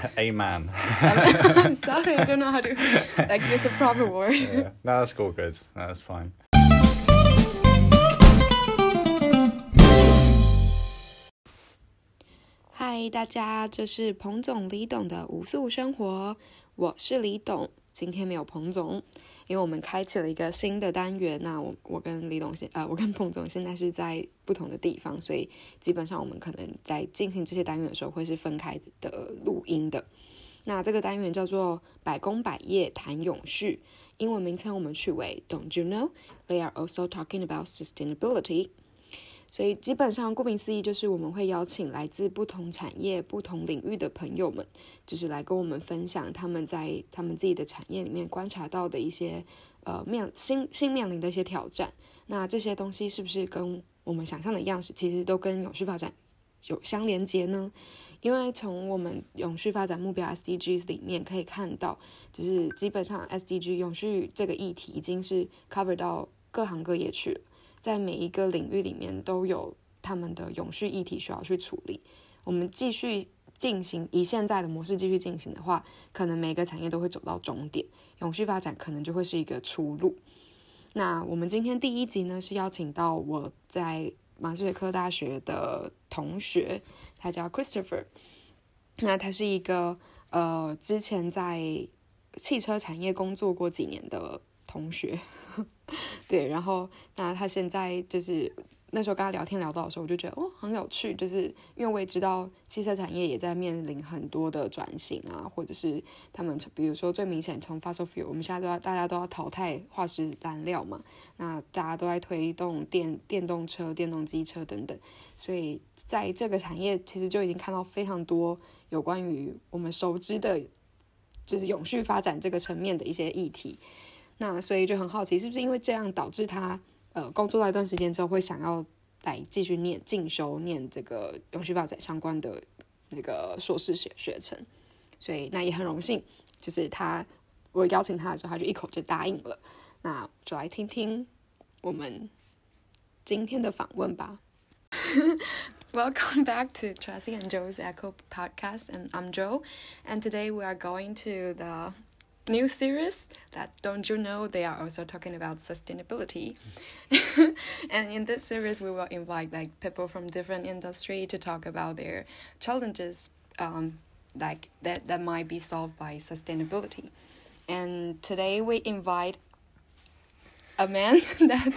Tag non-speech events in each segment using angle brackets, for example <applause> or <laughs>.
<laughs> A man. <laughs> I'm <laughs> sorry, I don't know how to like use the proper word. yeah. No, that's all good. No, that's fine. Hi，大家，这是彭总李董的无素生活，我是李董。 今天没有彭总，因为我们开启了一个新的单元。那我我跟李董现呃，我跟彭总现在是在不同的地方，所以基本上我们可能在进行这些单元的时候会是分开的录音的。那这个单元叫做“百工百业谈永续”，英文名称我们取为 “Don't you know they are also talking about sustainability”。所以基本上，顾名思义，就是我们会邀请来自不同产业、不同领域的朋友们，就是来跟我们分享他们在他们自己的产业里面观察到的一些呃面新新面临的一些挑战。那这些东西是不是跟我们想象的样，式其实都跟永续发展有相连接呢？因为从我们永续发展目标 SDGs 里面可以看到，就是基本上 SDG 永续这个议题已经是 cover 到各行各业去了。在每一个领域里面都有他们的永续议题需要去处理。我们继续进行以现在的模式继续进行的话，可能每个产业都会走到终点，永续发展可能就会是一个出路。那我们今天第一集呢，是邀请到我在马斯韦克大学的同学，他叫 Christopher。那他是一个呃之前在汽车产业工作过几年的同学。对，然后那他现在就是那时候跟他聊天聊到的时候，我就觉得哦很有趣，就是因为我也知道汽车产业也在面临很多的转型啊，或者是他们比如说最明显从 fossil fuel，我们现在都要大家都要淘汰化石燃料嘛，那大家都在推动电电动车、电动机车等等，所以在这个产业其实就已经看到非常多有关于我们熟知的，就是永续发展这个层面的一些议题。那所以就很好奇，是不是因为这样导致他呃工作了一段时间之后，会想要来继续念进修，念这个永续发展相关的那个硕士学学程？所以那也很荣幸，就是他我邀请他的时候，他就一口就答应了。那就来听听我们今天的访问吧。<laughs> Welcome back to Tracy and Joe's Echo Podcast, and I'm Joe, and today we are going to the new series that don't you know they are also talking about sustainability. <laughs> And in this series we will invite like people from different industry to talk about their challenges um, like that that might be solved by sustainability. And today we invite a man <laughs> that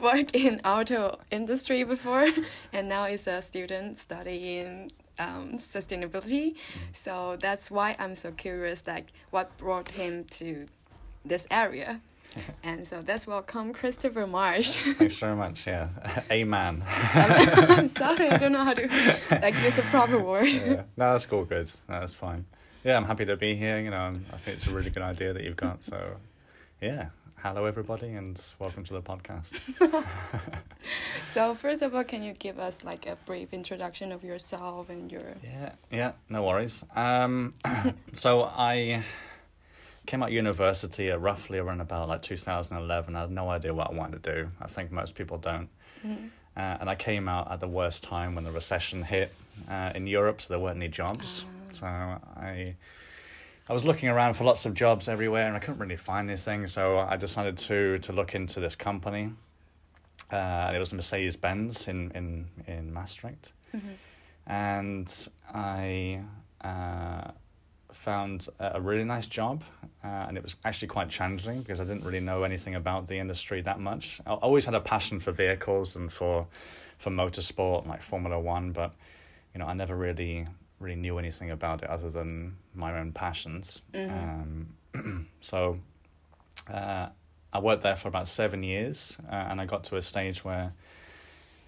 worked in auto industry before and now is a student studying um, sustainability. So that's why I'm so curious, like what brought him to this area. <laughs> and so that's welcome Christopher Marsh. Thanks very much. Yeah, <laughs> a man. <laughs> I'm, sorry, I don't know how to like use the proper word. Yeah. No, that's all good. No, that's fine. Yeah, I'm happy to be here. You know, I think it's a really good idea that you've got. So, yeah, hello everybody, and welcome to the podcast. <laughs> so first of all, can you give us like a brief introduction of yourself and your? Yeah, yeah, no worries. Um, <coughs> so I came out university at roughly around about like 2011. I had no idea what I wanted to do. I think most people don't. Mm-hmm. Uh, and I came out at the worst time when the recession hit uh, in Europe, so there weren't any jobs. Uh. So I I was looking around for lots of jobs everywhere, and I couldn't really find anything. So I decided to to look into this company. Uh, it was Mercedes Benz in in in Maastricht, mm-hmm. and I uh, found a really nice job, uh, and it was actually quite challenging because I didn't really know anything about the industry that much. I always had a passion for vehicles and for for motorsport, like Formula One, but you know I never really really knew anything about it other than my own passions. Mm-hmm. Um, <clears throat> so uh, I worked there for about seven years, uh, and I got to a stage where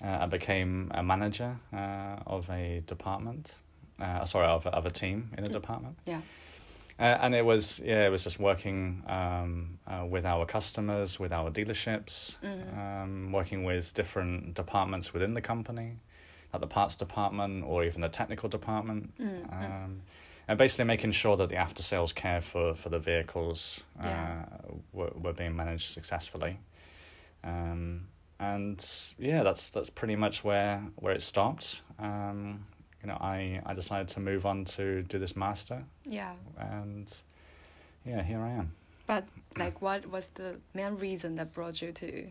uh, I became a manager uh, of a department. Uh, sorry, of of a team in a mm. department. Yeah. Uh, and it was yeah, it was just working um, with our customers, with our dealerships, mm-hmm. um, working with different departments within the company at the parts department or even the technical department. Mm-hmm. Um, and basically making sure that the after sales care for, for the vehicles uh, yeah. were, were being managed successfully. Um, and yeah, that's that's pretty much where where it stopped. Um, you know, I I decided to move on to do this master, Yeah. and yeah, here I am. But like, what was the main reason that brought you to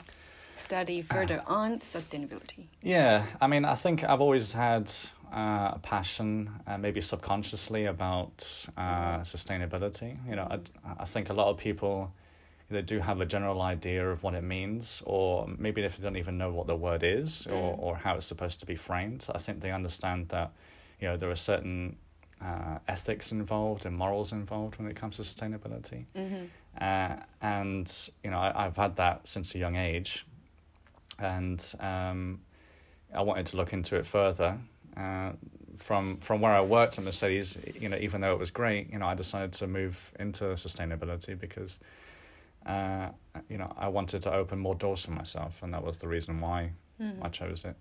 study further on sustainability? Yeah, I mean, I think I've always had uh, a passion, uh, maybe subconsciously, about uh, sustainability. You know, I, I think a lot of people they do have a general idea of what it means, or maybe if they don't even know what the word is or, Mm. or how it's supposed to be framed. I think they understand that, you know, there are certain uh, ethics involved and morals involved when it comes to sustainability. Mm-hmm. Uh, and you know I, I've had that since a young age, and um, I wanted to look into it further. Uh, from from where I worked at Mercedes, you know, even though it was great, you know, I decided to move into sustainability because, uh, you know, I wanted to open more doors for myself, and that was the reason why Mm-hmm. I chose it.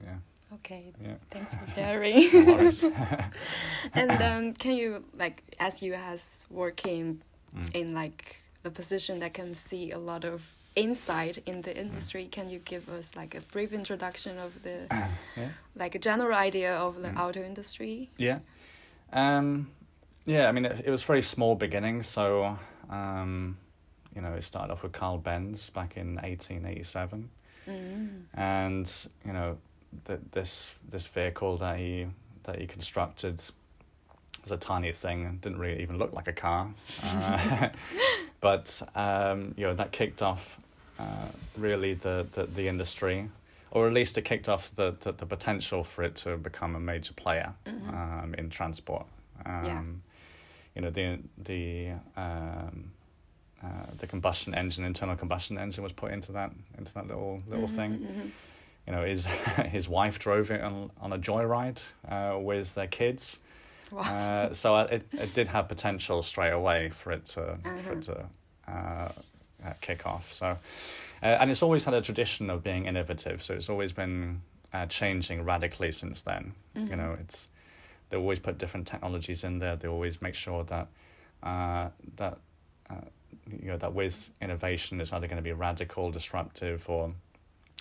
Yeah, Okay. yeah. Thanks for <laughs> sharing. <laughs> <laughs> And um, can you like, as you has working Mm. in like the position that can see a lot of insight in the industry, can you give us like a brief introduction of the <coughs> yeah. like a general idea of the Mm. auto industry? Yeah. Um, yeah, I mean, it, it was very small beginning. So, um, you know, it started off with Carl Benz back in 1887. Mm. And, you know, th- this this vehicle that he that he constructed was a tiny thing, didn't really even look like a car. <laughs> Uh, <laughs> but, um, you know, that kicked off uh, really the, the, the industry, or at least it kicked off the, the, the potential for it to become a major player Mhm. um, in transport. Um, Yeah. You know, the the um, uh, the combustion engine, internal combustion engine, was put into that into that little little Mhm, thing. mhm. You know, his <laughs> his wife drove it on on a joyride uh, with their kids. Wow. Uh, so I- it it did have potential straight away for it to for Uh-huh. it to uh, uh, kick off. So, uh, and it's always had a tradition of being innovative. So it's always been uh, changing radically since then. You Mhm. know, it's they always put different technologies in there. They always make sure that uh, that uh, you know that with innovation it's either going to be radical, disruptive, or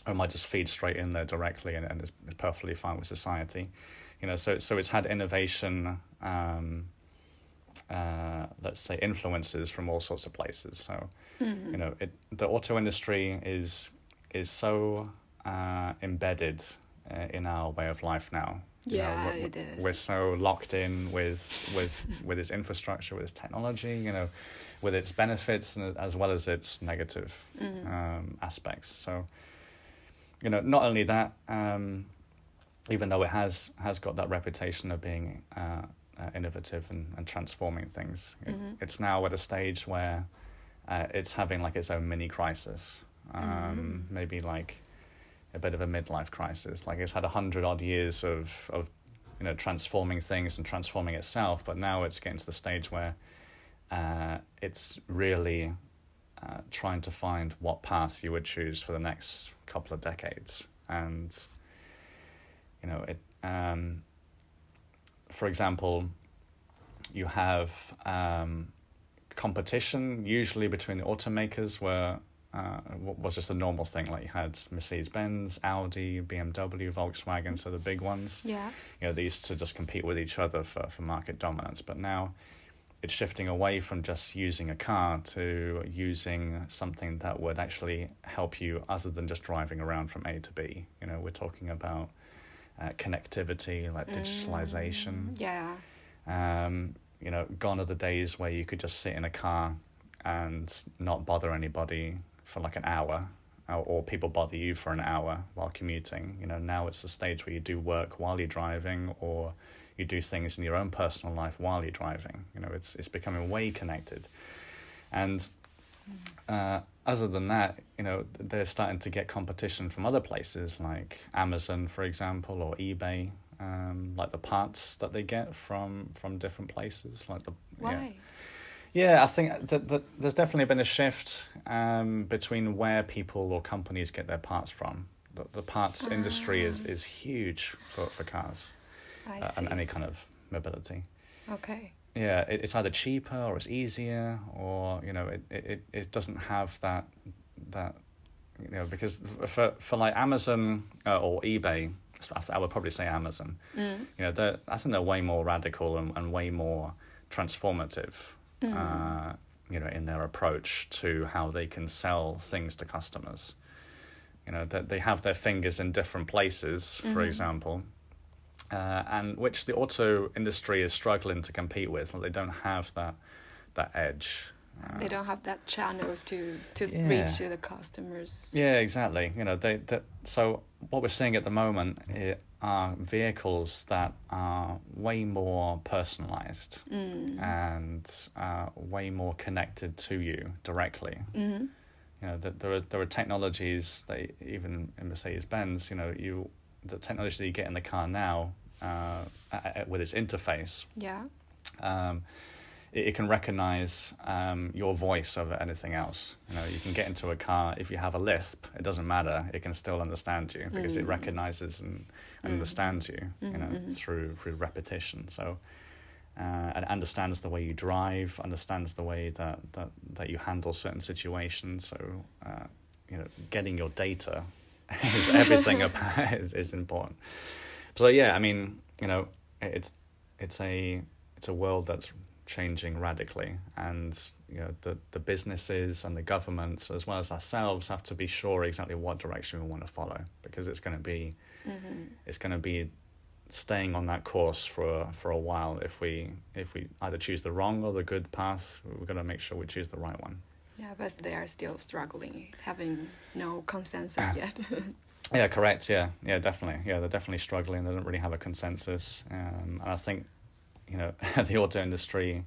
or it might just feed straight in there directly and, and it's perfectly fine with society. You know, so so it's had innovation. Um, uh, let's say influences from all sorts of places. So Mhm. you know, it the auto industry is is so uh, embedded uh, in our way of life now. You know, Yeah, we're- it is. We're so locked in with with with its infrastructure, with its technology, you know, with its benefits and as well as its negative Mhm. um, aspects. So, you know, not only that, um, even though it has has got that reputation of being uh, uh, innovative and, and transforming things, it, Mhm. it's now at a stage where uh, it's having like its own mini crisis, um, Mhm. maybe like a bit of a midlife crisis. Like it's had a hundred odd years of of you know transforming things and transforming itself, but now it's getting to the stage where uh, it's really uh, trying to find what path you would choose for the next couple of decades, and you know it. Um, for example, you have um, competition usually between the automakers, where uh, was just a normal thing. Like you had Mercedes Benz, Audi, BMW, Volkswagen, so the big ones Yeah. you know, they used to just compete with each other for, for market dominance. But now it's shifting away from just using a car to using something that would actually help you other than just driving around from A to B. You know, we're talking about uh, connectivity, like digitalization. Mm, Yeah. Um, you know, gone are the days where you could just sit in a car and not bother anybody for like an hour, or, or people bother you for an hour while commuting. You know, now it's the stage where you do work while you're driving, or you do things in your own personal life while you're driving. You know, it's it's becoming way connected, and uh, other than that, you know, they're starting to get competition from other places like Amazon, for example, or eBay. Um, like the parts that they get from from different places, like the yeah. Why? Yeah, I think that, that there's definitely been a shift um, between where people or companies get their parts from. The, the parts industry is, Ah. is huge for, for cars uh, and any kind of mobility. okay. Yeah, it, it's either cheaper or it's easier, or you know, it, it, it- doesn't have that that you know because for for like Amazon uh, or eBay, I would probably say Amazon. Mm. You know, they're, I think they're way more radical and, and way more transformative. Mm. Uh, you know, in their approach to how they can sell things to customers. You know, that they have their fingers in different places, for Mhm. example, uh, and which the auto industry is struggling to compete with. They don't have that that edge. Uh, They don't have that channels to to Yeah. reach to the customers. Yeah, exactly. You know, they that so what we're seeing at the moment i- are vehicles that are way more personalized Mm. and uh, way more connected to you directly. hmm You know, that there are there are technologies that even in Mercedes Benz, you know, you the technology that you get in the car now uh, with its interface Yeah. um, it, it can recognize um, your voice over anything else. You know, you can get into a car if you have a lisp. It doesn't matter. It can still understand you because it Mm. recognizes and, and Mm. understands you. You know, Mhm, mhm. through through repetition. So. Uh, and understands the way you drive, understands the way that, that, that you handle certain situations. So, uh, you know, getting your data <laughs> is everything about is, is important. So yeah, I mean, you know, it's it's a it's a world that's changing radically, and you know, the the businesses and the governments as well as ourselves have to be sure exactly what direction we want to follow. Because it's going to be hmm it's going to be staying on that course for for a while if we if we either choose the wrong or the good path. We're going to make sure we choose the right one Yeah, but they are still struggling, having no consensus yet. <laughs> Yeah, correct. Yeah, yeah, definitely. Yeah, they're definitely struggling. They don't really have a consensus, um, and I think, you know, <laughs> the auto industry,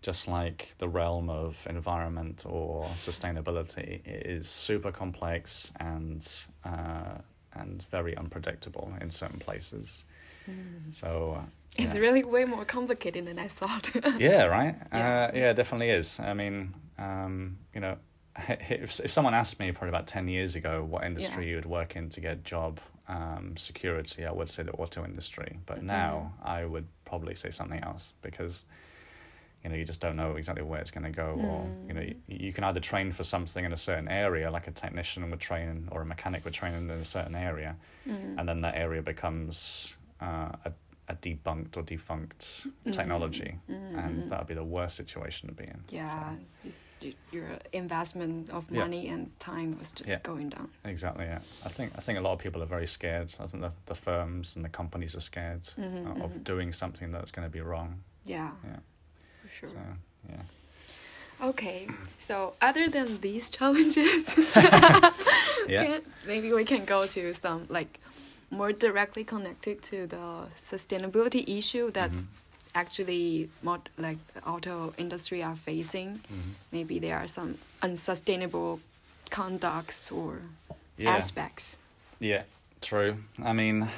just like the realm of environment or sustainability, is super complex and uh, and very unpredictable in certain places. Mm. So. Uh, It's yeah. really way more complicated than I thought. <laughs> yeah, right. Yeah. Uh, yeah, it definitely is. I mean, um, you know, <laughs> if if someone asked me probably about ten years ago what industry Yeah. you would work in to get job um, security, I would say the auto industry. But Mhm. now I would probably say something else because. You know, you just don't know exactly where it's going to go, or you know, you, Mm. you can either train for something in a certain area, like a technician would train, or a mechanic would train in a certain area, Mm. and then that area becomes uh, a, a debunked or defunct technology, Mm, and that would be the worst situation to be in. Yeah, So, your investment of Yeah. money and time was just Yeah. going down. exactly. Yeah, I think I think a lot of people are very scared. I think the the firms and the companies are scared Mhm, uh, of mhm. doing something that's going to be wrong. Yeah, Yeah. for sure. So yeah. Okay, so other than these challenges, <laughs> Yeah. <laughs> can- maybe we can go to some like more directly connected to the sustainability issue that Mhm. actually mod like the auto industry are facing. Mhm. Maybe there are some unsustainable conducts or Yeah. aspects. Yeah. True. I mean,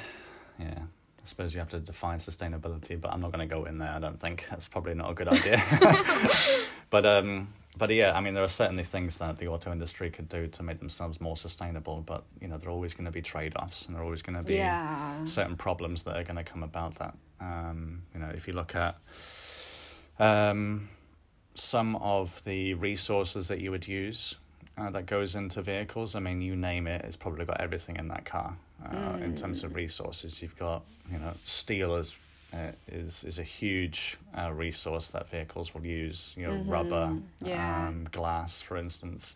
yeah. I suppose you have to define sustainability, but I'm not going to go in there. I don't think that's probably not a good idea. <laughs> <laughs> but um, but yeah, I mean, there are certainly things that the auto industry could do to make themselves more sustainable. But you know, there are always going to be trade-offs, and there are always going to be Yeah. certain problems that are going to come about that. Um, you know, if you look at um, some of the resources that you would use uh, that goes into vehicles, I mean, you name it, it's probably got everything in that car. Uh, In terms of Mm. resources, you've got you know steel uh, is is a huge uh, resource that vehicles will use. You know, rubber, Mhm, yeah. um, glass, for instance.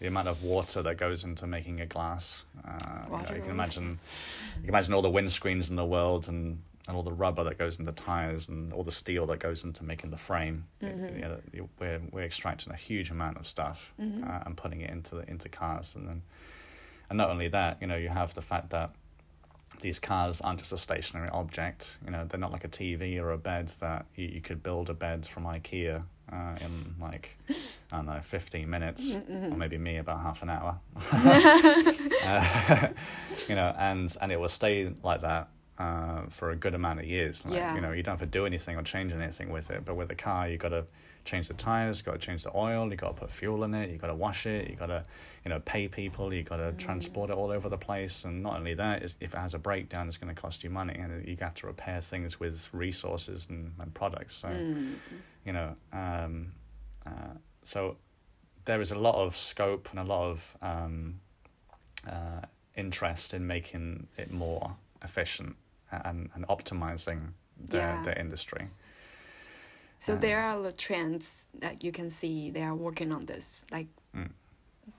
The amount of water that goes into making a glass. Uh, you, know, you can imagine you can imagine all the windscreens in the world and, and all the rubber that goes into tires and all the steel that goes into making the frame. It- Mhm. you know, we're we're extracting a huge amount of stuff Mhm. uh, and putting it into the, into cars, and then and not only that, you know, you have the fact that these cars aren't just a stationary object. You know, they're not like a TV or a bed that you, you could build a bed from IKEA uh, in like I don't know, fifteen minutes, Mm-hmm. or maybe me about half an hour. <laughs> <laughs> uh, <laughs> you know, and and it will stay like that uh, for a good amount of years. Like, Yeah. You know, you don't have to do anything or change anything with it. But with a car, you got to change the tires, got to change the oil, you got to put fuel in it, you got to wash it, you got to, you know, pay people, you got to transport it all over the place. And not only that, is if it has a breakdown, it's going to cost you money, and you have got to repair things with resources and, and products. So Mm. you know um, uh, so there is a lot of scope and a lot of um, uh, interest in making it more efficient and, and optimizing the, Yeah. their industry. So there are the trends that you can see they are working on this, like Mm.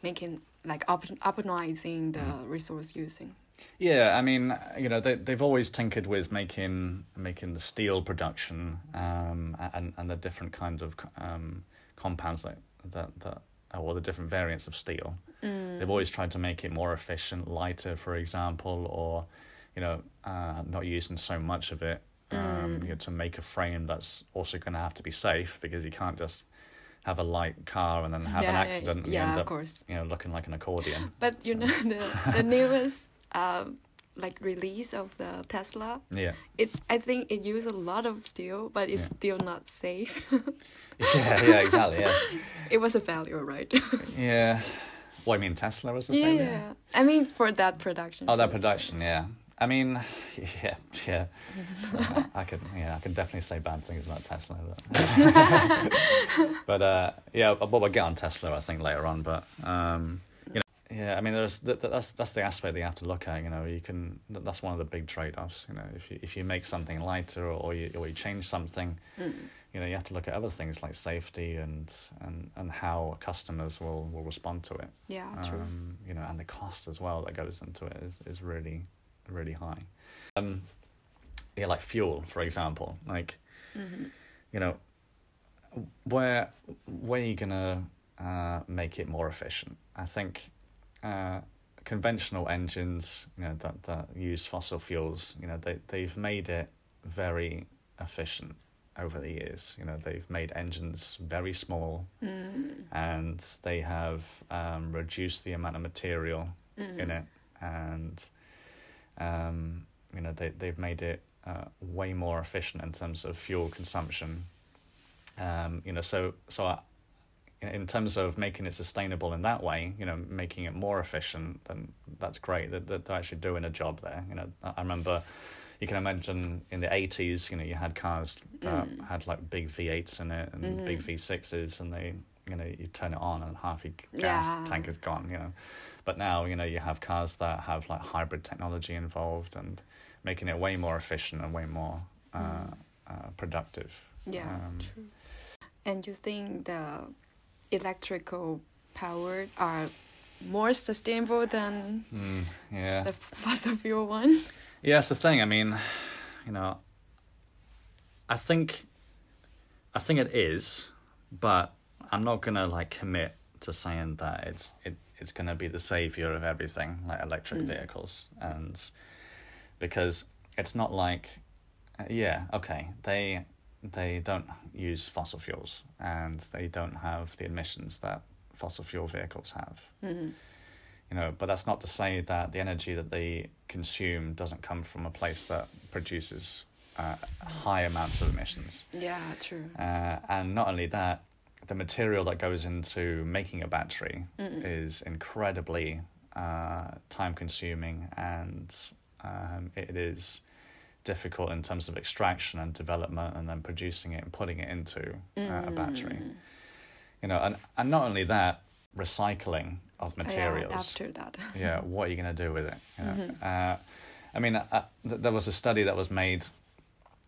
making like op- optimizing the Mm. resource using. Yeah, I mean, you know, they they've always tinkered with making making the steel production um, and and the different kind of um, compounds that that that or the different variants of steel. Mm. They've always tried to make it more efficient, lighter, for example, or you know, uh, not using so much of it. Um, Mm. you know, to make a frame that's also going to have to be safe because you can't just have a light car and then have an accident and you yeah, end of up, course. you know, looking like an accordion. <laughs> But you know <laughs> the the newest um, like release of the Tesla. Yeah. It I think it used a lot of steel, but it's Yeah. still not safe. <laughs> Yeah, yeah, exactly. Yeah. it was a failure, right? Yeah. What I mean, Tesla was a yeah, failure. yeah. I mean for that production. Oh, that production. Yeah. I mean, <laughs> yeah, yeah. <laughs> I could, yeah, I could definitely say bad things about Tesla, but, <laughs> but uh, yeah, well, we'll get on Tesla, I think, later on. But um, you know, yeah, I mean, there's th- th- that's that's the aspect that you have to look at. You know, you can that's one of the big trade-offs. You know, if you if you make something lighter or, or you or you change something, Mm. you know, you have to look at other things like safety and and and how customers will will respond to it. Yeah, true. Um, you know, and the cost as well that goes into it is, is really, really high. Um, yeah, like fuel, for example. Like, hmm you know, where where are you gonna uh, make it more efficient? I think uh, conventional engines, you know, that that use fossil fuels, you know, they they've made it very efficient over the years. You know, they've made engines very small Mm. and they have um, reduced the amount of material Mm. in it, and um, you know they they've made it uh, way more efficient in terms of fuel consumption. Um, you know, so so I, in terms of making it sustainable in that way, you know, making it more efficient, then that's great. That that they're actually doing a job there. You know, I remember. You can imagine in the eighties, you know, you had cars that Mm. had like big V eights in it and Mhm. big V sixes, and they, you know, you turn it on and half your gas Yeah. tank is gone. You know, but now you know you have cars that have like hybrid technology involved and making it way more efficient and way more uh, Mm. uh, productive. Yeah, Um, true. And you think the electrical powered are more sustainable than Mm, yeah. the fossil fuel ones? Yeah, that's the thing. I mean, you know, I think, I think it is, but I'm not gonna like commit to saying that it's it it's gonna be the savior of everything like electric Mm. vehicles, and because it's not like, uh, yeah, okay, they they don't use fossil fuels and they don't have the emissions that fossil fuel vehicles have Mm. you know but that's not to say that the energy that they consume doesn't come from a place that produces uh, high amounts of emissions Yeah, true. uh, and not only that the material that goes into making a battery Mm. is incredibly uh, time consuming and um, it is difficult in terms of extraction and development and then producing it and putting it into uh, a battery Mm. you know and, and not only that recycling of Yeah, materials after that. <laughs> yeah, what are you going to do with it? You know? Mhm. uh, I mean, uh, th- there was a study that was made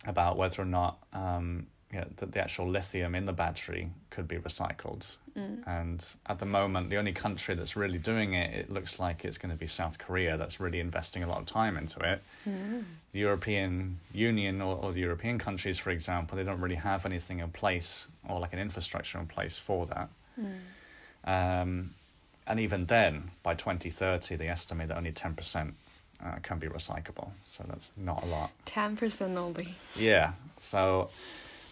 about whether or not um, you know, that the actual lithium in the battery could be recycled. Mm. And at the moment, the only country that's really doing it, it looks like it's going to be South Korea that's really investing a lot of time into it. Mm. The European Union or, or the European countries, for example, they don't really have anything in place or like an infrastructure in place for that. Mm. Um, and even then, by 2030, they estimate that only 10% uh, can be recyclable. So that's not a lot. Ten percent only. Yeah. So,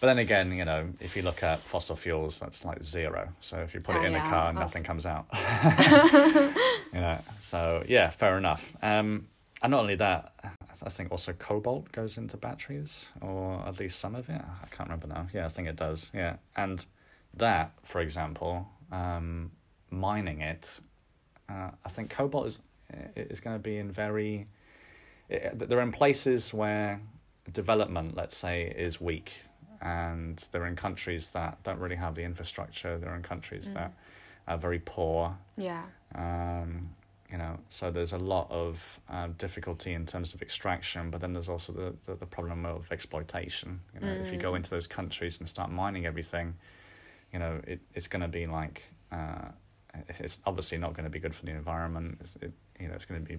but then again, you know, if you look at fossil fuels, that's like zero. So if you put it in yeah, a car, okay. nothing comes out. <laughs> <laughs> you know. So yeah, fair enough. Um, and not only that, I think also cobalt goes into batteries, or at least some of it. I can't remember now. Yeah, I think it does. Yeah, and that, for example, um, mining it, uh, I think cobalt is is going to be in very. It, they're in places where development, let's say, is weak, and they're in countries that don't really have the infrastructure. They're in countries Mm. that are very poor. Yeah. Um, you know, so there's a lot of uh, difficulty in terms of extraction, but then there's also the, the, the problem of exploitation. You know, mm. if you go into those countries and start mining everything, you know, it, it's going to be like, uh, it's obviously not going to be good for the environment. It's, it, you know, it's going to be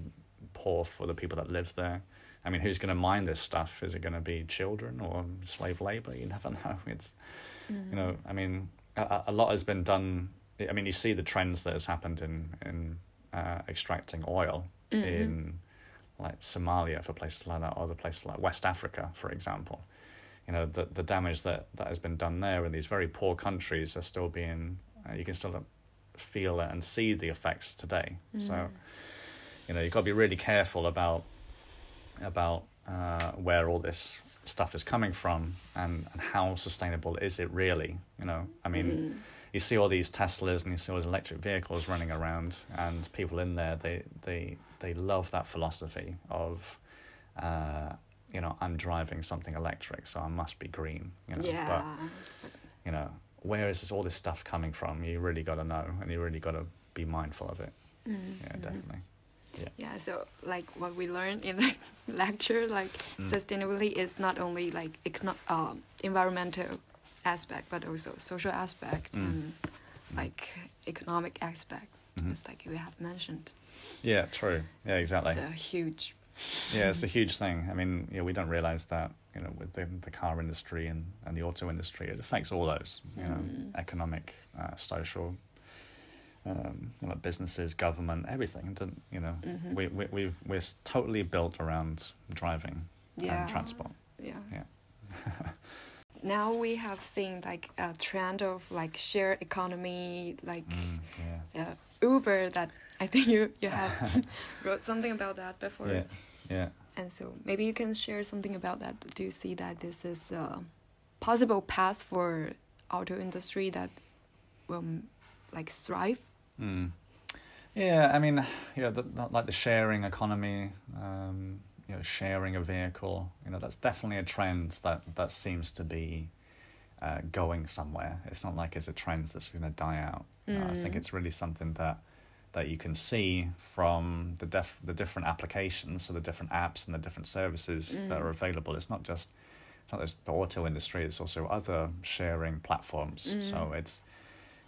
poor for the people that live there. I mean, who's going to mine this stuff? Is it going to be children or slave labor? You never <laughs> know. It's, mm. you know, I mean, a, a lot has been done. I mean, you see the trends that has happened in in uh, extracting oil mm-hmm. in like Somalia for places like that, or other places like West Africa, for example. You know, the the damage that, that has been done there in these very poor countries are still being, uh, you can still feel it and see the effects today. Mm. So, you know, you've got to be really careful about about uh, where all this stuff is coming from and, and how sustainable is it really. You know, I mean. Mm you see all these Teslas and you see all these electric vehicles running around, and people in there they they they love that philosophy of, uh, you know, I'm driving something electric, so I must be green. You know, yeah. but you know, where is this all this stuff coming from? You really got to know, and you really got to be mindful of it. Mm-hmm. Yeah, definitely. Yeah. yeah so like what we learned in the <laughs> lecture like mm. sustainability is not only like econo- uh, environmental aspect, but also social aspect mm. and like economic aspect, mm-hmm. just like you have mentioned. Yeah, true. Yeah, exactly. It's a huge. yeah, it's a huge thing. I mean, yeah, we don't realize that you know with the, the car industry and, and the auto industry, it affects all those you know mm. economic, uh, social. Um, you know, businesses, government, everything. You know, mm-hmm. we we we've we're totally built around driving yeah. and transport. Yeah. Yeah. <laughs> now we have seen like a trend of like share economy, like mm, yeah. Uber. That I think you you have <laughs> wrote something about that before. Yeah, yeah. And so maybe you can share something about that. Do you see that this is a possible path for auto industry that will like thrive? Mm. Yeah, I mean, yeah, the, like the sharing economy. Um, you know, sharing a vehicle. You know, that's definitely a trend that that seems to be uh, going somewhere. It's not like it's a trend that's going to die out. Mm. I think mm. it's really something that that you can see from the def- the different applications, so the different apps and the different services mm. that are available. It's not just it's not just the auto industry. It's also other sharing platforms. Mm. So it's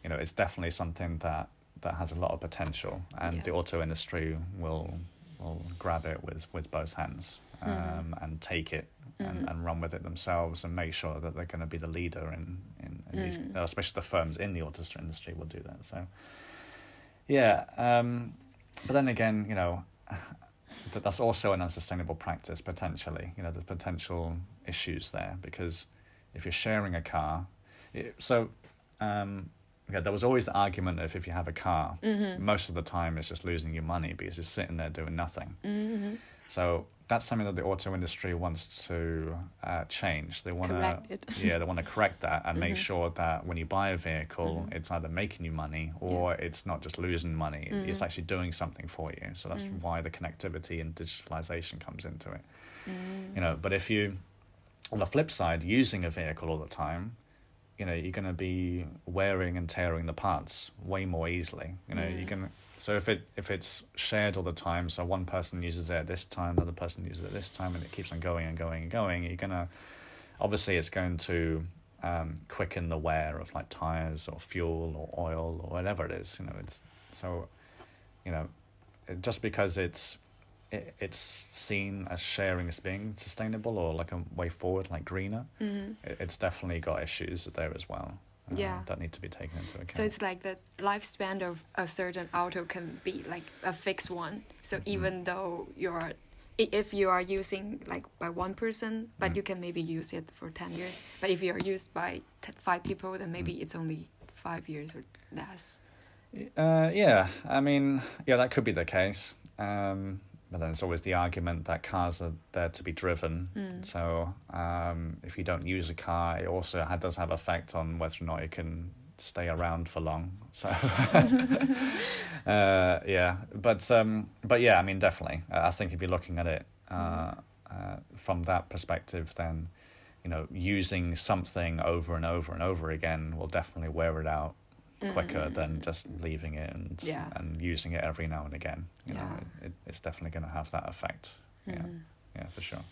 you know it's definitely something that that has a lot of potential, and yeah. the auto industry will will grab it with, with both hands mm-hmm. um, mm. and take it and, mm-hmm. and run with it themselves and make sure that they're going to be the leader in, in, in mm. these, especially the firms in the auto industry will do that. So, yeah. Um, but then again, you know, <sighs> that that's also an unsustainable practice potentially. You know, the potential issues there because if you're sharing a car, it, so um, yeah, there was always the argument of if you have a car, mm-hmm. most of the time it's just losing your money because it's sitting there doing nothing. Mm-hmm. So that's something that the auto industry wants to uh, change. They want to, <laughs> yeah, they want to correct that and mm-hmm. make sure that when you buy a vehicle, mm-hmm. it's either making you money or yeah. it's not just losing money. Mm-hmm. It's actually doing something for you. So that's mm. why the connectivity and digitalization comes into it. Mm. You know, but if you, on the flip side, using a vehicle all the time, you know you're going to be wearing and tearing the parts way more easily you know you can so if it if it's shared all the time so one person uses it at this time another person uses it at this time and it keeps on going and going and going you're going to obviously it's going to um, quicken the wear of like tires or fuel or oil or whatever it is you know it's so you know just because it's it, it's seen as sharing as being sustainable or like a way forward, like greener. Mm-hmm. It's definitely got issues there as well. Uh, yeah, that need to be taken into account. So it's like the lifespan of a certain auto can be like a fixed one. So mm-hmm. even though you're if you are using like by one person, but mm. you can maybe use it for 10 years. But if you're used by t- five people, then maybe mm. it's only five years or less. Uh, yeah, I mean, yeah, that could be the case. Um, but then it's always the argument that cars are there to be driven. Mm. So um, if you don't use a car, it also does have effect on whether or not you can stay around for long. <laughs> So <laughs> uh, yeah, but um, but yeah, I mean, definitely. I think if you're looking at it uh, uh, from that perspective, then you know, using something over and over and over again will definitely wear it out quicker than just leaving it and Yeah. and using it every now and again. You know, Yeah. it, it, it's definitely going to have that effect. Yeah, Mhm. yeah, for sure.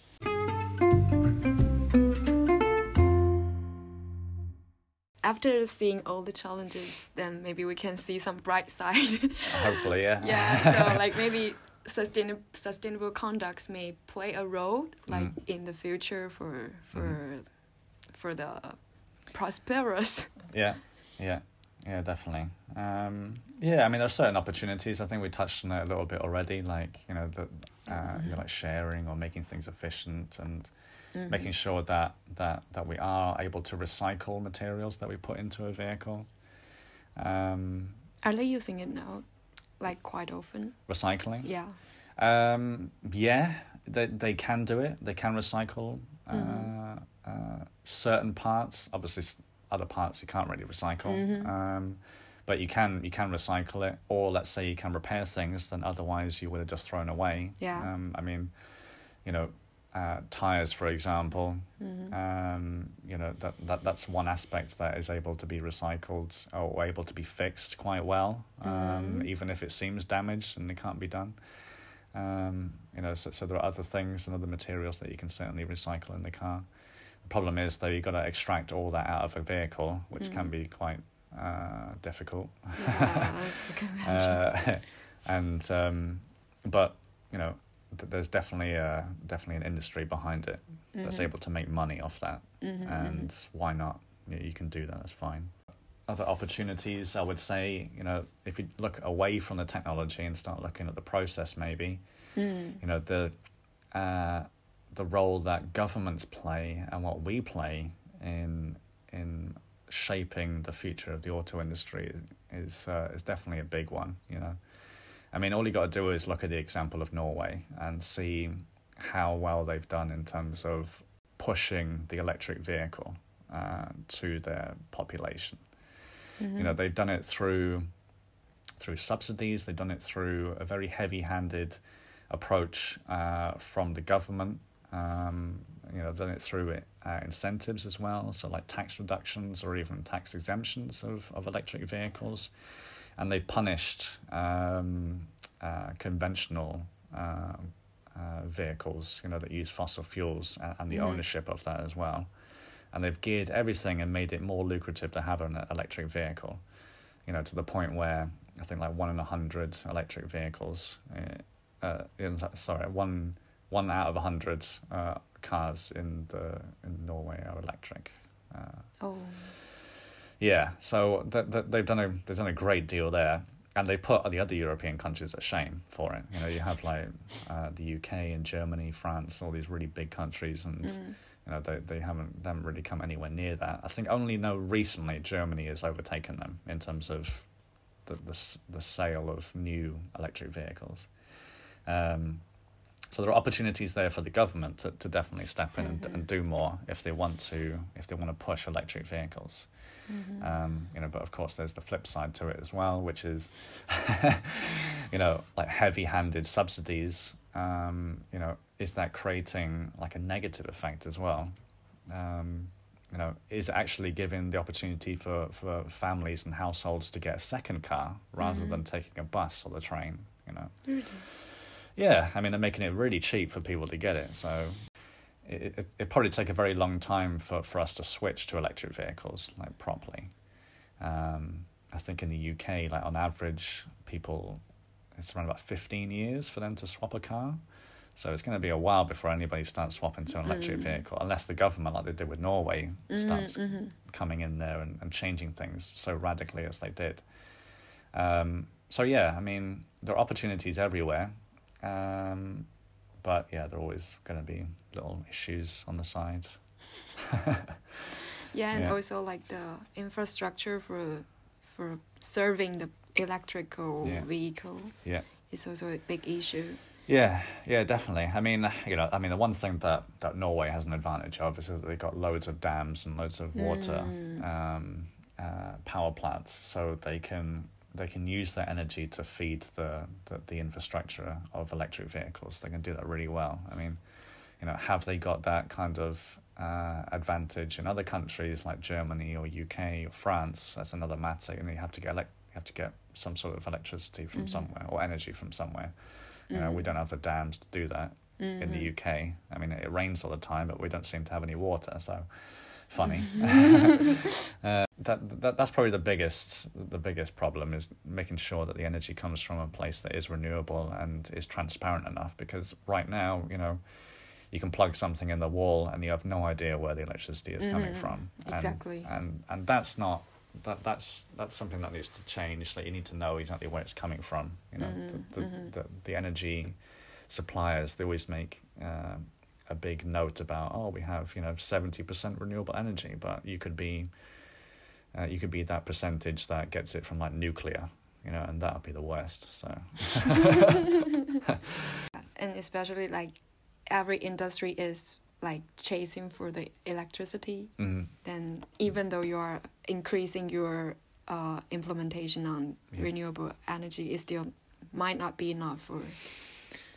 After seeing all the challenges, then maybe we can see some bright side. <laughs> Hopefully, yeah. <laughs> yeah, so like maybe sustainable sustainable conducts may play a role like Mm. in the future for for Mhm. for the prosperous. Yeah, yeah, yeah, definitely. Um, yeah, I mean, there are certain opportunities. I think we touched on it a little bit already, like you know, the uh, you know, like sharing or making things efficient and Mhm. making sure that that that we are able to recycle materials that we put into a vehicle. Um, Are they using it now, like quite often? recycling. Yeah. Um, yeah, they they can do it. They can recycle uh, Mhm. uh, certain parts. Obviously, other parts you can't really recycle. Mhm. Um, but you can you can recycle it, or let's say you can repair things that otherwise you would have just thrown away. Yeah. Um, I mean, you know, uh, tires, for example. Mhm. Um, you know that, that that's one aspect that is able to be recycled or able to be fixed quite well, um, Mhm. even if it seems damaged and it can't be done. Um, you know, so, so there are other things and other materials that you can certainly recycle in the car. Problem is though you've got to extract all that out of a vehicle, which can Mhm. be quite uh, difficult. yeah, can. <laughs> Uh, and um, but you know, th- there's definitely a definitely an industry behind it that's Mhm. able to make money off that Mhm, and mhm. why not? You, know, you can do that. That's fine. Other opportunities, I would say, you know, if you look away from the technology and start looking at the process, maybe, Mm. you know, the uh, the role that governments play and what we play in in shaping the future of the auto industry is uh, is definitely a big one. You know, I mean, all you got to do is look at the example of Norway and see how well they've done in terms of pushing the electric vehicle uh, to their population. Mhm. You know, they've done it through through subsidies. They've done it through a very heavy-handed approach uh, from the government. Um, you know, done it through uh, incentives as well, so like tax reductions or even tax exemptions of, of electric vehicles, and they've punished um, uh, conventional uh, uh, vehicles, you know, that use fossil fuels and, and the Mhm. ownership of that as well, and they've geared everything and made it more lucrative to have an electric vehicle, you know, to the point where I think like one in a hundred electric vehicles, uh, uh, sorry, one one out of a hundred uh, cars in the in Norway are electric. Uh, Oh. yeah, so th- th- they've done a they've done a great deal there, and they put the other European countries at shame for it. You know, you have like uh, the UK and Germany, France, all these really big countries, and Mm. you know they they haven't they haven't really come anywhere near that. I think only now recently Germany has overtaken them in terms of the the the sale of new electric vehicles. Um, so there are opportunities there for the government to, to definitely step in and, Mhm. and do more if they want to if they want to push electric vehicles. Mhm. Um, you know, but of course, there's the flip side to it as well, which is, <laughs> you know, like heavy-handed subsidies. Um, you know, is that creating like a negative effect as well? Um, you know, is it actually giving the opportunity for, for families and households to get a second car rather Mhm. than taking a bus or the train? You know, Really? Yeah, I mean, they're making it really cheap for people to get it. So it, it, it'd probably take a very long time for, for us to switch to electric vehicles, like properly. Um, I think in the UK, like on average, people, it's around about 15 years for them to swap a car. So it's going to be a while before anybody starts swapping to an electric Mm. vehicle, unless the government, like they did with Norway, starts Mhm, mhm. coming in there and, and changing things so radically as they did. Um, so yeah, I mean, there are opportunities everywhere, um, but yeah, there are always going to be little issues on the sides. Yeah, and Yeah. also like the infrastructure for for serving the electrical Yeah. vehicle Yeah. is also a big issue. Yeah, yeah, definitely. I mean, you know, I mean, the one thing that, that Norway has an advantage of is that they've got loads of dams and loads of water Mm. um, uh, power plants, so they can they can use that energy to feed the, the the infrastructure of electric vehicles. They can do that really well. I mean, you know, have they got that kind of uh, advantage in other countries like Germany or UK or France. That's another matter. You know, you have to get elec- you have to get some sort of electricity from Mhm. somewhere or energy from somewhere. You know, we Mhm. don't have the dams to do that in the Mhm. UK. I mean, it rains all the time, but we don't seem to have any water. So, funny. <laughs> <laughs> uh, that, that that's probably the biggest the biggest problem is making sure that the energy comes from a place that is renewable and is transparent enough. Because right now, you know, you can plug something in the wall and you have no idea where the electricity is coming Mhm. from. And, Exactly. And and that's not. That that's that's something that needs to change. Like you need to know exactly where it's coming from. You know, Mhm, the, the, mhm. the the energy suppliers they always make uh, a big note about oh we have you know seventy percent renewable energy, but you could be uh, you could be that percentage that gets it from like nuclear, you know, and that would be the worst. So <laughs> <laughs> and especially like every industry is like chasing for the electricity mhm. then even though you are increasing your uh, implementation on Yeah. renewable energy it still might not be enough for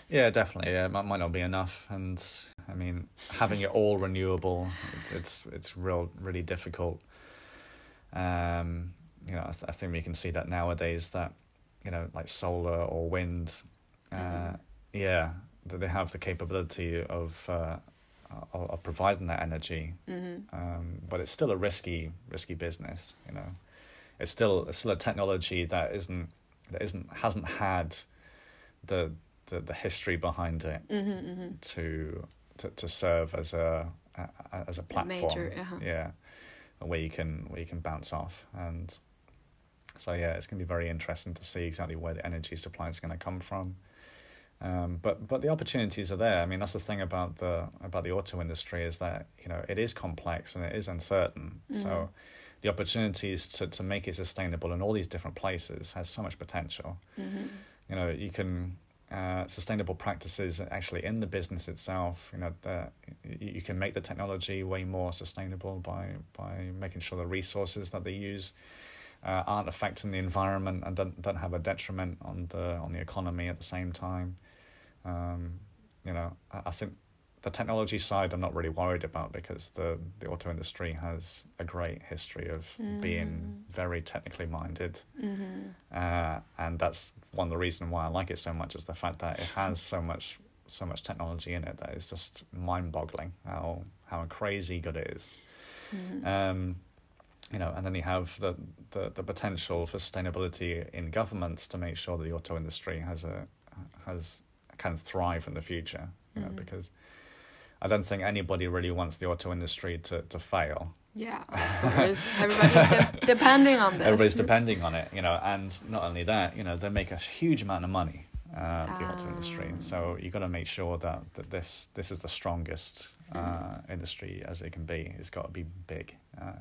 yeah, definitely, yeah, it might, might not be enough, and I mean having it all renewable, it's it's, it's real really difficult. Um, you know, I, th- I think we can see that nowadays that you know like solar or wind, uh, Mhm. yeah, that they have the capability of uh, of, of providing that energy. Hmm um, but it's still a risky risky business you know. It's still it's still a technology that isn't that isn't hasn't had the the, the history behind it hmm hmm to to, to serve as a, a as a platform major, uh-huh. yeah where you can where you can bounce off and so yeah it's going to be very interesting to see exactly where the energy supply is going to come from um, but but the opportunities are there. I mean, that's the thing about the about the auto industry is that you know it is complex and it is uncertain. Mhm. So the opportunities to to make it sustainable in all these different places has so much potential. hmm You know, you can uh, sustainable practices actually in the business itself. You know, you you can make the technology way more sustainable by by making sure the resources that they use. Uh, aren't affecting the environment and don't, don't have a detriment on the on the economy at the same time. Um, you know, I, I think the technology side I'm not really worried about because the, the auto industry has a great history of being Mm. very technically minded. hmm Uh, and that's one of the reasons why I like it so much is the fact that it has so much so much technology in it that is just mind boggling how how crazy good it is. hmm Um, you know, and then you have the, the, the potential for sustainability in governments to make sure that the auto industry has a has can thrive in the future. You know, Mhm. because I don't think anybody really wants the auto industry to, to fail. yeah <laughs> everybody's de- depending on this Everybody's depending on it, you know, and not only that, you know, they make a huge amount of money, uh, the auto industry. Ah. So you've got to make sure that, that this this is the strongest uh, industry as it can be. It's got to be big. Uh,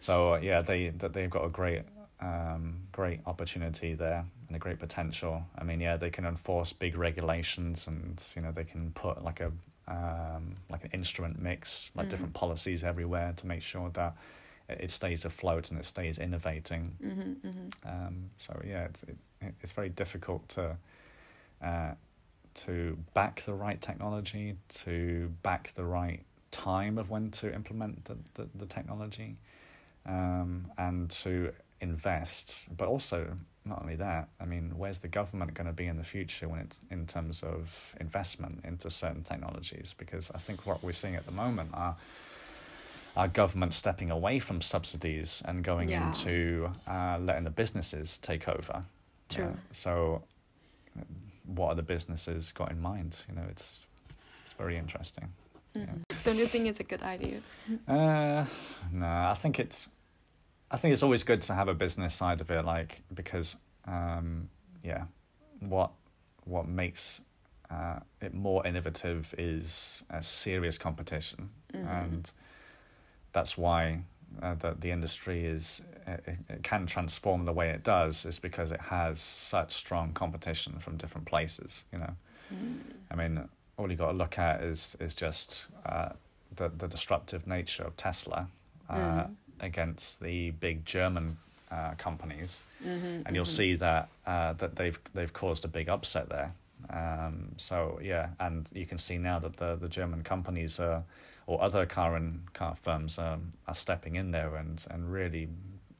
so uh, yeah, they that they've got a great um, great opportunity there and a great potential. I mean, yeah, they can enforce big regulations and you know they can put like a um, like an instrument mix, like Mm. different policies everywhere to make sure that it, stays afloat and it stays innovating. hmm hmm Um, so yeah, it's it, it's very difficult to uh, to back the right technology, to back the right time of when to implement the the, the technology, um, and to invest. But also not only that, I mean, where's the government going to be in the future when it's in terms of investment into certain technologies? Because I think what we're seeing at the moment are our government stepping away from subsidies and going Yeah. into uh, letting the businesses take over. True. Yeah. So, what are the businesses got in mind? You know, it's it's very interesting. hmm don't you think it's a good idea Uh, no, I think it's, I think it's always good to have a business side of it, like because, um, yeah, what what makes uh, it more innovative is a serious competition, Mhm. and that's why uh, the the industry is it, it can transform the way it does is because it has such strong competition from different places. You know, Mm. I mean, all you got to look at is is just uh, the the disruptive nature of Tesla uh, Mm. Against the big German uh, companies, Mhm, and you'll mhm. see that uh, that they've they've caused a big upset there. Um, so yeah, and you can see now that the the German companies are or other car and car firms um, are stepping in there and and really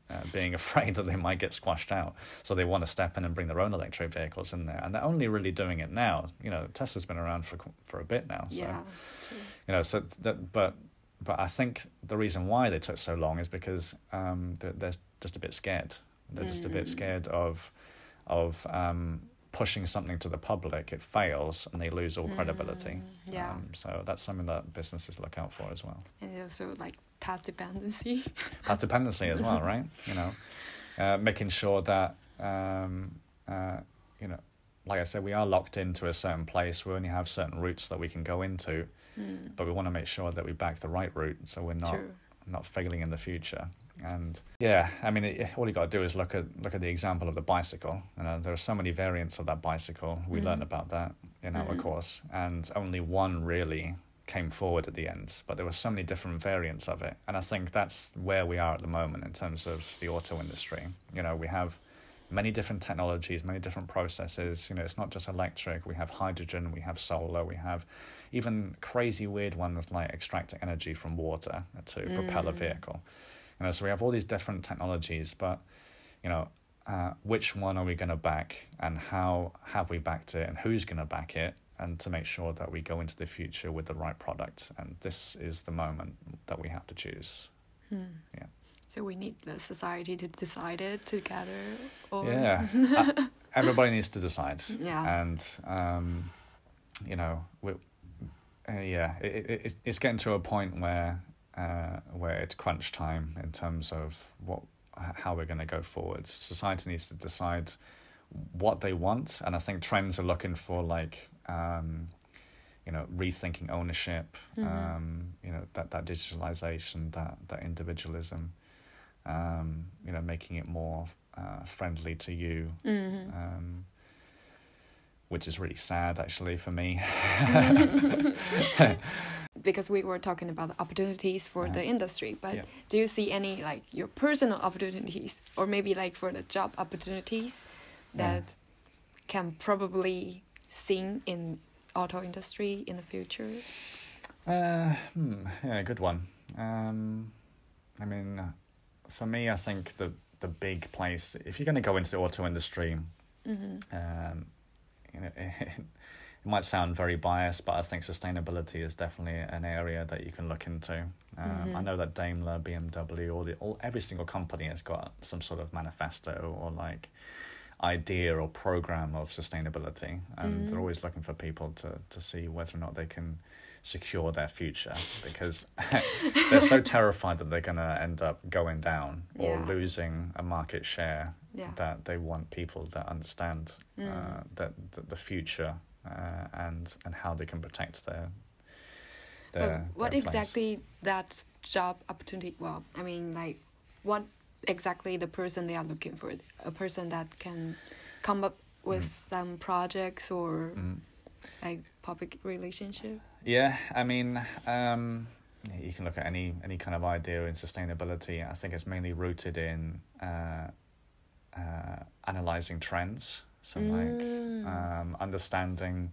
uh, being <laughs> afraid that they might get squashed out. So they want to step in and bring their own electric vehicles in there, and they're only really doing it now. You know, Tesla's been around for for a bit now. So, yeah. True. You know, so that, but but I think the reason why they took so long is because um, they're, they're just a bit scared. They're just a bit Mm. scared of of um, pushing something to the public. It fails, and they lose all credibility. Mm, yeah. Um, so that's something that businesses look out for as well. and also like path dependency. <laughs> Path dependency as well, right? You know, uh, making sure that um, uh, you know, like I said, we are locked into a certain place. We only have certain routes that we can go into, Mm. but we want to make sure that we back the right route, so we're not True. not failing in the future. And yeah, I mean, it, all you got to do is look at look at the example of the bicycle. You know, there are so many variants of that bicycle. We Mhm. learned about that in our Mhm. course, and only one really came forward at the end. But there were so many different variants of it, and I think that's where we are at the moment in terms of the auto industry. You know, we have many different technologies, many different processes. You know, it's not just electric. We have hydrogen, we have solar, we have even crazy weird ones like extracting energy from water to propel a Mm. vehicle. You know, so we have all these different technologies, but you know, uh, which one are we going to back, and how have we backed it, and who's going to back it, and to make sure that we go into the future with the right product. And this is the moment that we have to choose. Hmm. Yeah. So we need the society to decide it together. Or Yeah, <laughs> Uh, everybody needs to decide. Yeah. and um, you know, we, uh, yeah, it, it, it- it's getting to a point where uh, where it's crunch time in terms of what how we're going to go forward. Society needs to decide what they want, and I think trends are looking for like. Um, you know, rethinking ownership, Mhm. um, you know, that, that digitalization, that, that individualism, um, you know, making it more uh, friendly to you, Mhm. um, which is really sad actually for me. <laughs> <laughs> because we were talking about the opportunities for Uh-huh. the industry, but Yeah. do you see any like your personal opportunities, or maybe like for the job opportunities Yeah. that can probably seen in auto industry in the future? Uh, hmm, yeah, good one. Um, I mean, for me, I think the the big place, if you're going to go into the auto industry, Mm-hmm. um, you know, it, <laughs> it might sound very biased, but I think sustainability is definitely an area that you can look into. Um, I Mhm. know that Daimler, BMW, all the all every single company has got some sort of manifesto or like idea or program of sustainability, and Mhm. they're always looking for people to to see whether or not they can secure their future because <laughs> they're so terrified that they're going to end up going down or Yeah. losing a market share Yeah. that they want people that understand uh, Mm. that the, the future uh, and and how they can protect their But their what their exactly that job opportunity? Well, I mean, like, what exactly the person they are looking for? A person that can come up with some projects or Mm. like public relationship. Yeah, I mean, um, you can look at any any kind of idea in sustainability. I think it's mainly rooted in uh, uh, analyzing trends. So like Mm. um, understanding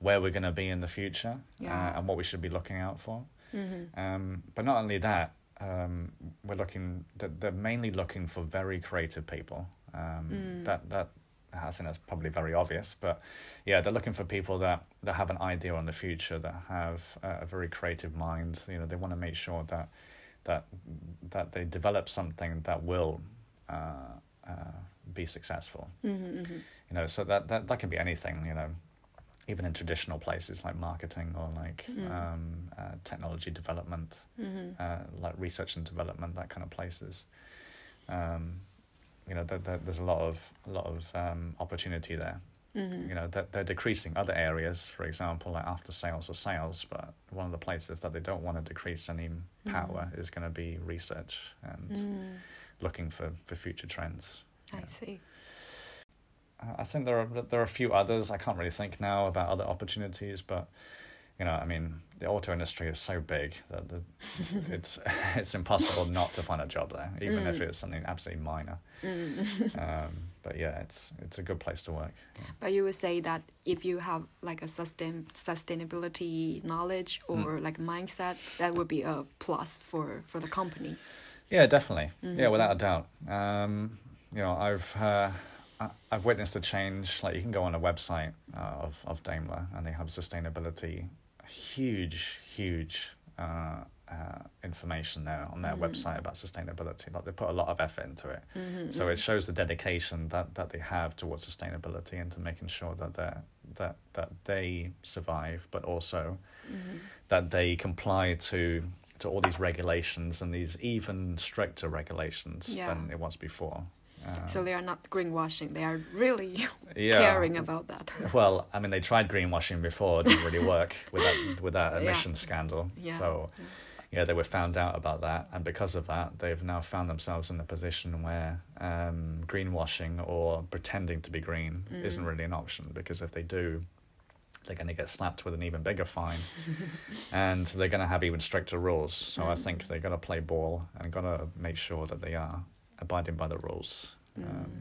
where we're going to be in the future Yeah. uh, and what we should be looking out for. Mm-hmm. Um, but not only that, um, we're looking. They're, they're mainly looking for very creative people. Um, Mm. That that I think that's probably very obvious, but yeah, they're looking for people that that have an idea on the future, that have a, a very creative mind. You know, they want to make sure that that that they develop something that will uh, uh, be successful. Mm-hmm, mm-hmm. You know, so that that that can be anything. You know, even in traditional places like marketing or like Mm. um, uh, technology development Mm-hmm. uh, like research and development, that kind of places. Um, you know, there, there, there's a lot of a lot of um, opportunity there. Mm-hmm. You know, they're, they're decreasing other areas, for example, like after sales or sales. But one of the places that they don't want to decrease any power is going to be research and Mm. looking for, for future trends. I Yeah. see. I think there are there are a few others. I can't really think now about other opportunities, but you know, I mean, the auto industry is so big that the, <laughs> it's <laughs> it's impossible not to find a job there, even if it's something absolutely minor. <laughs> um, but yeah, it's it's a good place to work. Yeah. But you would say that if you have like a sustain sustainability knowledge or like mindset, that would be a plus for for the companies. Yeah, definitely. Yeah, without a doubt. Um, you know, I've uh, I've witnessed a change. Like you can go on a website uh, of of Daimler, and they have sustainability, huge, huge uh, uh, information there on their website about sustainability. Like they put a lot of effort into it, so it shows the dedication that that they have towards sustainability and to making sure that they that that they survive, but also that they comply to to all these regulations and these even stricter regulations Yeah. than it was before. Um, So they are not greenwashing; they are really yeah. caring about that. <laughs> Well, I mean, they tried greenwashing before; it didn't really work <laughs> with that with that Yeah. emission scandal. Yeah. So, yeah, they were found out about that, and because of that, they've now found themselves in a position where um, greenwashing or pretending to be green Mm. isn't really an option. Because if they do, they're going to get slapped with an even bigger fine, <laughs> and they're going to have even stricter rules. So I think Mm. they've got to play ball and got to make sure that they are abiding by the rules. Mm. Um,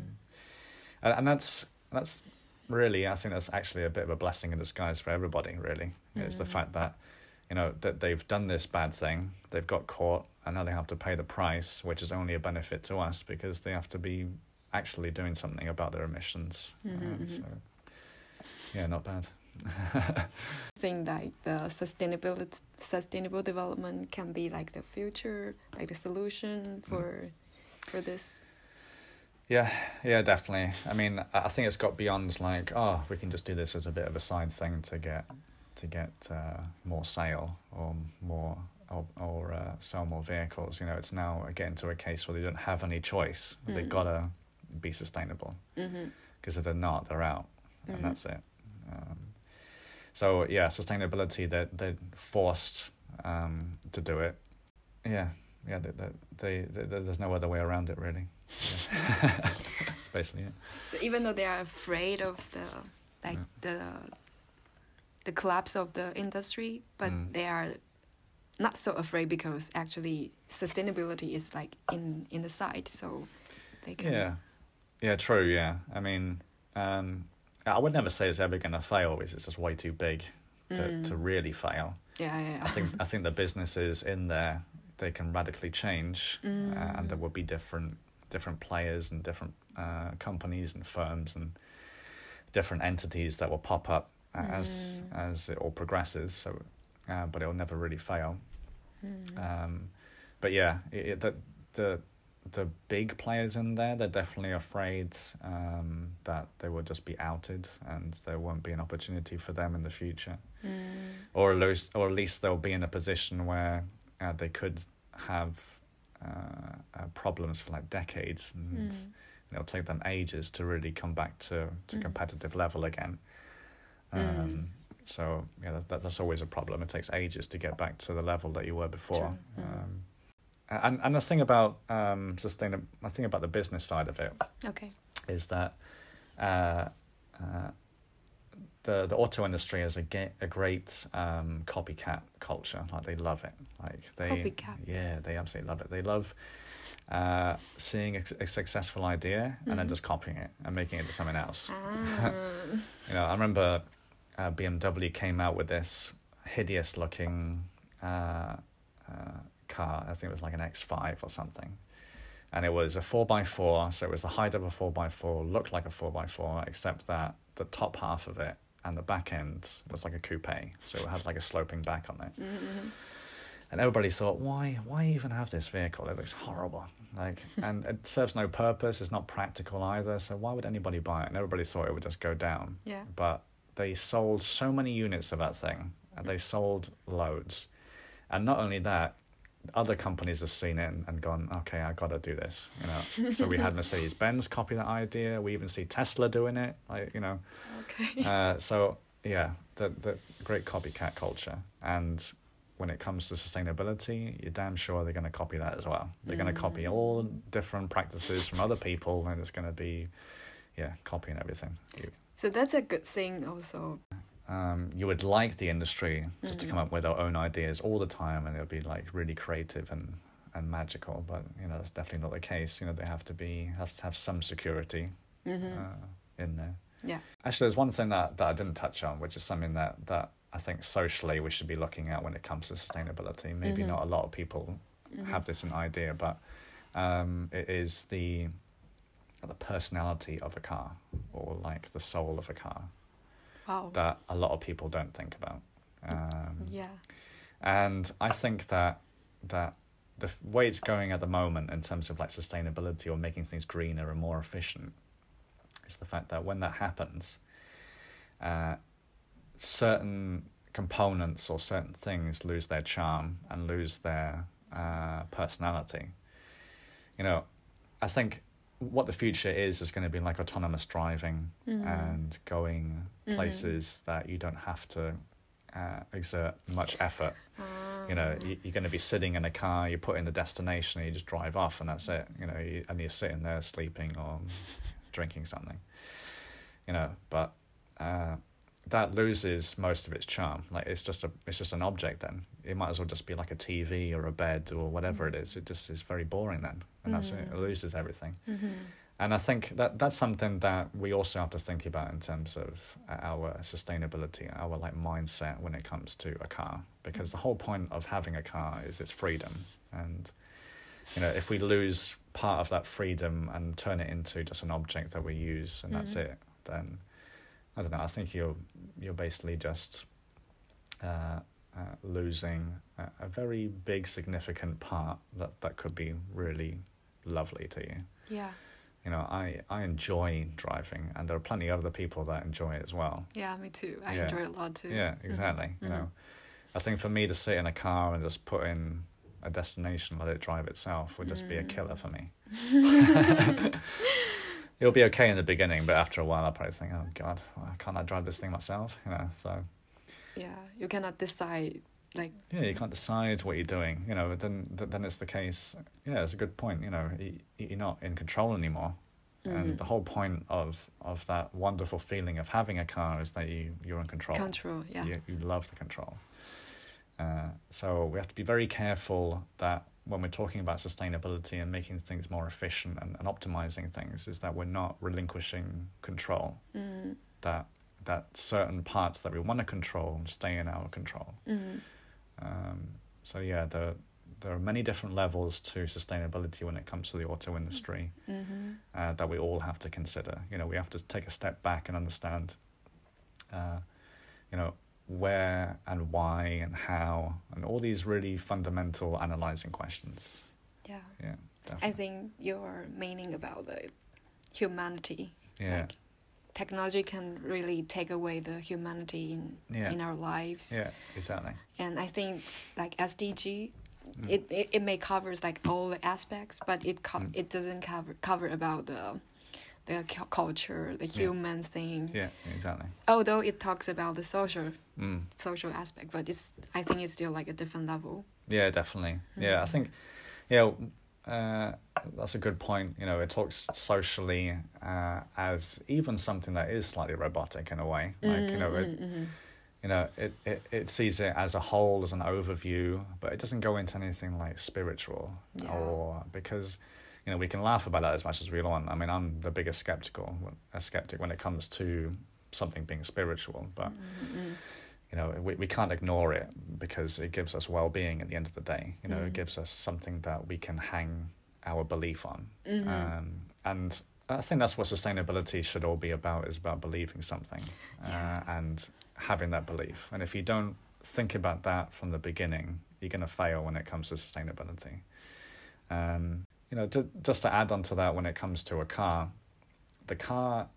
and, and that's that's really, I think that's actually a bit of a blessing in disguise for everybody. Really, it's the Mm. fact that you know that they've done this bad thing, they've got caught, and now they have to pay the price, which is only a benefit to us because they have to be actually doing something about their emissions. Mhm, Um, mhm. so, yeah, not bad. <laughs> think that the sustainability sustainable development can be like the future like the solution for for this Yeah, yeah, definitely. I mean, I think it's got beyond like, oh, we can just do this as a bit of a side thing to get to get uh, more sale or more or or uh, sell more vehicles. You know, it's now getting to a case where they don't have any choice. They've Mm. got to be sustainable mm-hmm. because if they're not, they're out, Mhm. and that's it. Um, so yeah, sustainability. They're they're forced um, to do it. Yeah, yeah. They, they, they, they, there's no other way around it, really. <laughs> Yeah. That's basically it. so even though they are afraid of the like Yeah. the the collapse of the industry but Mm. they are not so afraid because actually sustainability is like in in the side so they can Yeah, yeah, true. Yeah, I mean, um, I would never say it's ever going to fail because it's just way too big to, Mm. to really fail. yeah yeah I think I think the businesses in there they can radically change, uh, and there Mm. will be different different players and different uh, companies and firms and different entities that will pop up as Mm. as it all progresses. So, uh, but it will never really fail. Mm. Um, but yeah, it, it, the the the big players in there, they're definitely afraid um, that they will just be outed and there won't be an opportunity for them in the future, Mm. or at least, or at least they'll be in a position where uh, they could have uh, uh, problems for like decades, and Mm. it'll take them ages to really come back to to Mm. competitive level again. Um, Mm. So yeah, that, that, that's always a problem. It takes ages to get back to the level that you were before. Mm. Um, and and the thing about um, sustainable, the thing about the business side of it okay is that uh, uh, the the auto industry is a ge- a great um, copycat culture. Like they love it. Like they Copycat. yeah, they absolutely love it. They love uh, seeing a, a successful idea and then Mhm. just copying it and making it into something else. ah. <laughs> You know, I remember uh, BMW came out with this hideous looking uh, uh, car. I think it was like an X5 or something. And it was a 4x4, so it was the height of a 4x4, looked like a 4x4, except that the top half of it and the back end was like a coupe. So it had like a sloping back on it. Mhm. And everybody thought, why, why even have this vehicle? It looks horrible. Like, <laughs> and it serves no purpose. It's not practical either. So why would anybody buy it? And everybody thought it would just go down. yeah But they sold so many units of that thing, and they sold loads. And not only that, other companies have seen it and, and gone, okay, I got to do this. You know. <laughs> so we had Mercedes Benz copy that idea. We even see Tesla doing it. Like you know. okay Uh, so yeah, the the great copycat culture, and when it comes to sustainability, you're damn sure they're going to copy that as well. They're going to copy all different practices from other people, and it's going to be, yeah, copying everything. So that's a good thing also. Um, you would like the industry just to come up with their own ideas all the time, and it would be like really creative and and magical. But you know, that's definitely not the case. You know, they have to be have to have some security Mm-hmm. uh, in there. Yeah. Actually, there's one thing that, that I didn't touch on, which is something that, that I think socially we should be looking at when it comes to sustainability. Maybe Mhm. not a lot of people have this an idea, but um, it is the the personality of a car or like the soul of a car Wow. that a lot of people don't think about. Um, yeah. and I think that that the way it's going at the moment in terms of like sustainability or making things greener and more efficient is the fact that when that happens, uh, certain components or certain things lose their charm and lose their uh, personality. You know, I think what the future is is going to be like autonomous driving Mhm. and going Mhm. places that you don't have to uh, exert much effort. You know, you, you're going to be sitting in a car, you put in the destination, and you just drive off, and that's it. You know, you, and you're sitting there sleeping or <laughs> drinking something. You know, but uh, that loses most of its charm. Like it's just a, it's just an object. Then it might as well just be like a TV or a bed or whatever it is. It just is very boring then, and that's it. It Mm. loses everything. Mhm. And I think that that's something that we also have to think about in terms of our sustainability, our like mindset when it comes to a car, because the whole point of having a car is its freedom, and you know if we lose part of that freedom and turn it into just an object that we use and that's Mhm. it, then I don't know. I think you're you're basically just uh, uh, losing a, a very big significant part that that could be really lovely to you Yeah. you know, I, I enjoy driving, and there are plenty of other people that enjoy it as well. Yeah, me too. I Yeah. enjoy it a lot too. Yeah, exactly. You mhm. know, I think for me to sit in a car and just put in a destination, let it drive itself, would just be a killer for me. <laughs> <laughs> It'll be okay in the beginning, but after a while, I'll probably think, oh God, why can't I drive this thing myself? You know, so Yeah, you cannot decide like yeah, you can't decide what you're doing. You know, then then it's the case. Yeah, it's a good point. You know, you, you're not in control anymore. Mhm. And the whole point of, of that wonderful feeling of having a car is that you, you're in control. control. Yeah. You, you love the control. Uh, so we have to be very careful that when we're talking about sustainability and making things more efficient and, and optimizing things, is that we're not relinquishing control. Mm. That that certain parts that we want to control stay in our control. Mm. Um, so yeah, there there are many different levels to sustainability when it comes to the auto industry Mhm. uh, that we all have to consider. You know, we have to take a step back and understand, uh, you know, where and why and how, and all these really fundamental analyzing questions. Yeah. Yeah, I definitely. think your meaning about the humanity. yeah, Like technology can really take away the humanity in Yeah. in our lives. yeah, exactly. And I think like SDG Mm. it, it it may covers like all the aspects, but it co- Mm. it doesn't cover cover about the the cu- culture, the Yeah. human thing. Yeah, exactly. Although it talks about the social Mm. social aspect, but it's I think it's still like a different level. Yeah, definitely. Yeah, I think, yeah, uh, that's a good point. You know, it talks socially uh, as even something that is slightly robotic in a way. Like, you know, it, Mhm, you know, it, it, it sees it as a whole, as an overview, but it doesn't go into anything like spiritual Yeah. or because, you know, we can laugh about that as much as we want. I mean, I'm the biggest skeptical, a skeptic when it comes to something being spiritual, but mhm, you know, we, we can't ignore it because it gives us well-being at the end of the day. You know, Mm. it gives us something that we can hang our belief on. mhm. Um, and I think that's what sustainability should all be about, is about believing something Yeah. uh, and having that belief. And if you don't think about that from the beginning, you're going to fail when it comes to sustainability. Um, you know, to, just to add on to that, when it comes to a car, the car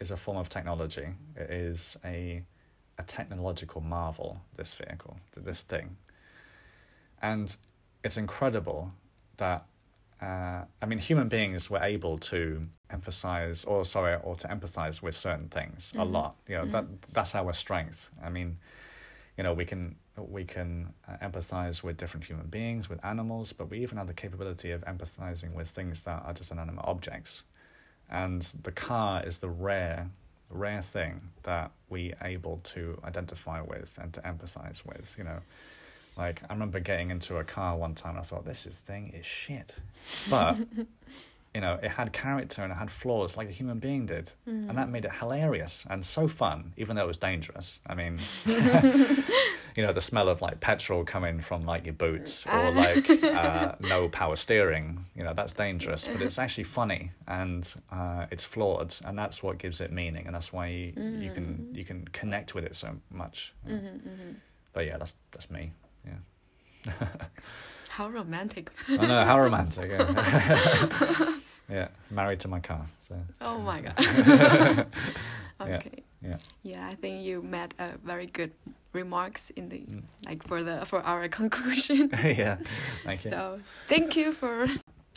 is a form of technology. It is a a technological marvel. This vehicle, this thing, and it's incredible that uh, I mean, human beings were able to emphasize, or sorry, or to empathize with certain things a Mhm. lot. You know, that that's our strength. I mean, you know, we can we can uh, empathize with different human beings, with animals, but we even have the capability of empathizing with things that are just inanimate objects. And the car is the rare, rare thing that we able to identify with and to empathize with. You know, like I remember getting into a car one time. and I thought this is thing is shit, but <laughs> you know it had character and it had flaws like a human being did, Mm-hmm. and that made it hilarious and so fun, even though it was dangerous. I mean. <laughs> You know the smell of like petrol coming from like your boots, or like <laughs> uh, no power steering. You know that's dangerous, but it's actually funny and uh, it's flawed, and that's what gives it meaning, and that's why you, you can you can connect with it so much. Mm-hmm, But yeah, that's that's me. Yeah. <laughs> How romantic. I know how romantic. Yeah. <laughs> yeah, married to my car. So Oh my god. <laughs> Yeah, okay. yeah. Yeah, I think you made a very good remarks in the Mm. like for the for our conclusion. yeah, thank you. So thank you for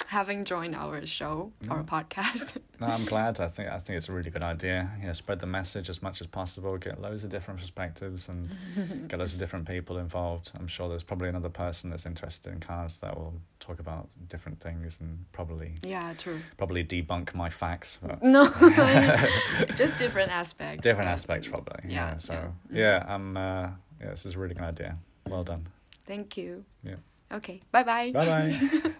having joined our show, our podcast. <laughs> No, I'm glad. I think I think it's a really good idea. You know, spread the message as much as possible. Get loads of different perspectives and <laughs> get loads of different people involved. I'm sure there's probably another person that's interested in cars that will talk about different things and probably yeah, true. probably debunk my facts. No, <laughs> just different aspects. different aspects probably. yeah, Yeah. so yeah. yeah, I'm. Uh, yeah, this is a really good idea. Well done. Thank you. Yeah. Okay. Bye bye. Bye bye.